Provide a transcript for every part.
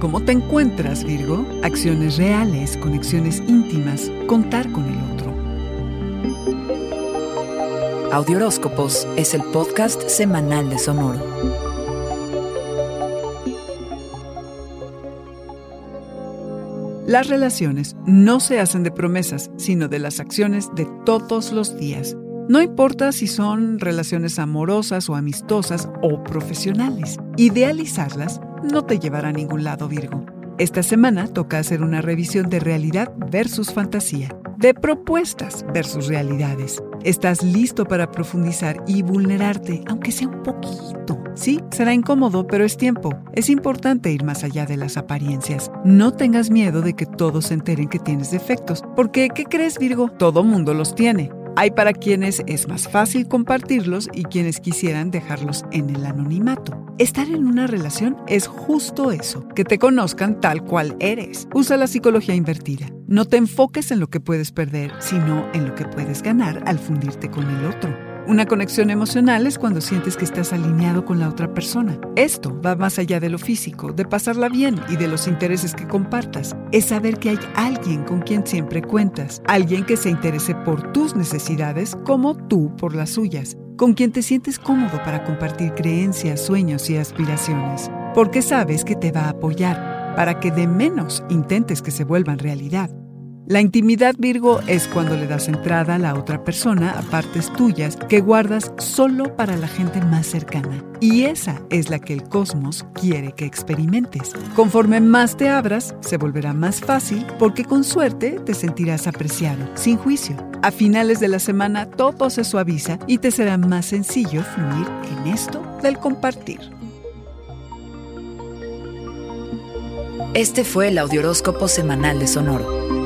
¿Cómo te encuentras, Virgo? Acciones reales, conexiones íntimas, contar con el otro. Audioróscopos es el podcast semanal de Sonoro. Las relaciones no se hacen de promesas, sino de las acciones de todos los días. No importa si son relaciones amorosas o amistosas o profesionales. Idealizarlas no te llevará a ningún lado, Virgo. Esta semana toca hacer una revisión de realidad versus fantasía, de propuestas versus realidades. Estás listo para profundizar y vulnerarte, aunque sea un poquito. Sí, será incómodo, pero es tiempo. Es importante ir más allá de las apariencias. No tengas miedo de que todos se enteren que tienes defectos, porque ¿qué crees, Virgo? Todo mundo los tiene. Hay para quienes es más fácil compartirlos y quienes quisieran dejarlos en el anonimato. Estar en una relación es justo eso, que te conozcan tal cual eres. Usa la psicología invertida. No te enfoques en lo que puedes perder, sino en lo que puedes ganar al fundirte con el otro. Una conexión emocional es cuando sientes que estás alineado con la otra persona. Esto va más allá de lo físico, de pasarla bien y de los intereses que compartas. Es saber que hay alguien con quien siempre cuentas, alguien que se interese por tus necesidades como tú por las suyas, con quien te sientes cómodo para compartir creencias, sueños y aspiraciones, porque sabes que te va a apoyar para que de menos intentes que se vuelvan realidad. La intimidad Virgo es cuando le das entrada a la otra persona a partes tuyas que guardas solo para la gente más cercana. Y esa es la que el cosmos quiere que experimentes. Conforme más te abras, se volverá más fácil porque con suerte te sentirás apreciado, sin juicio. A finales de la semana todo se suaviza y te será más sencillo fluir en esto del compartir. Este fue el Audioróscopo Semanal de Sonoro.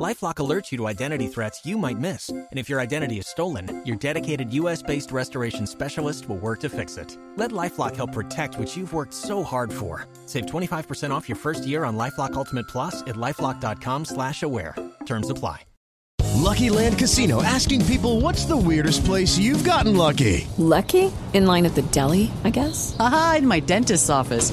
LifeLock alerts you to identity threats you might miss, and if your identity is stolen, your dedicated U.S.-based restoration specialist will work to fix it. Let LifeLock help protect what you've worked so hard for. Save 25% off your first year on LifeLock Ultimate Plus at lifeLock.com/slash-aware. Terms apply. Lucky Land Casino asking people, "What's the weirdest place you've gotten lucky?" Lucky in line at the deli, I guess. Aha, in my dentist's office.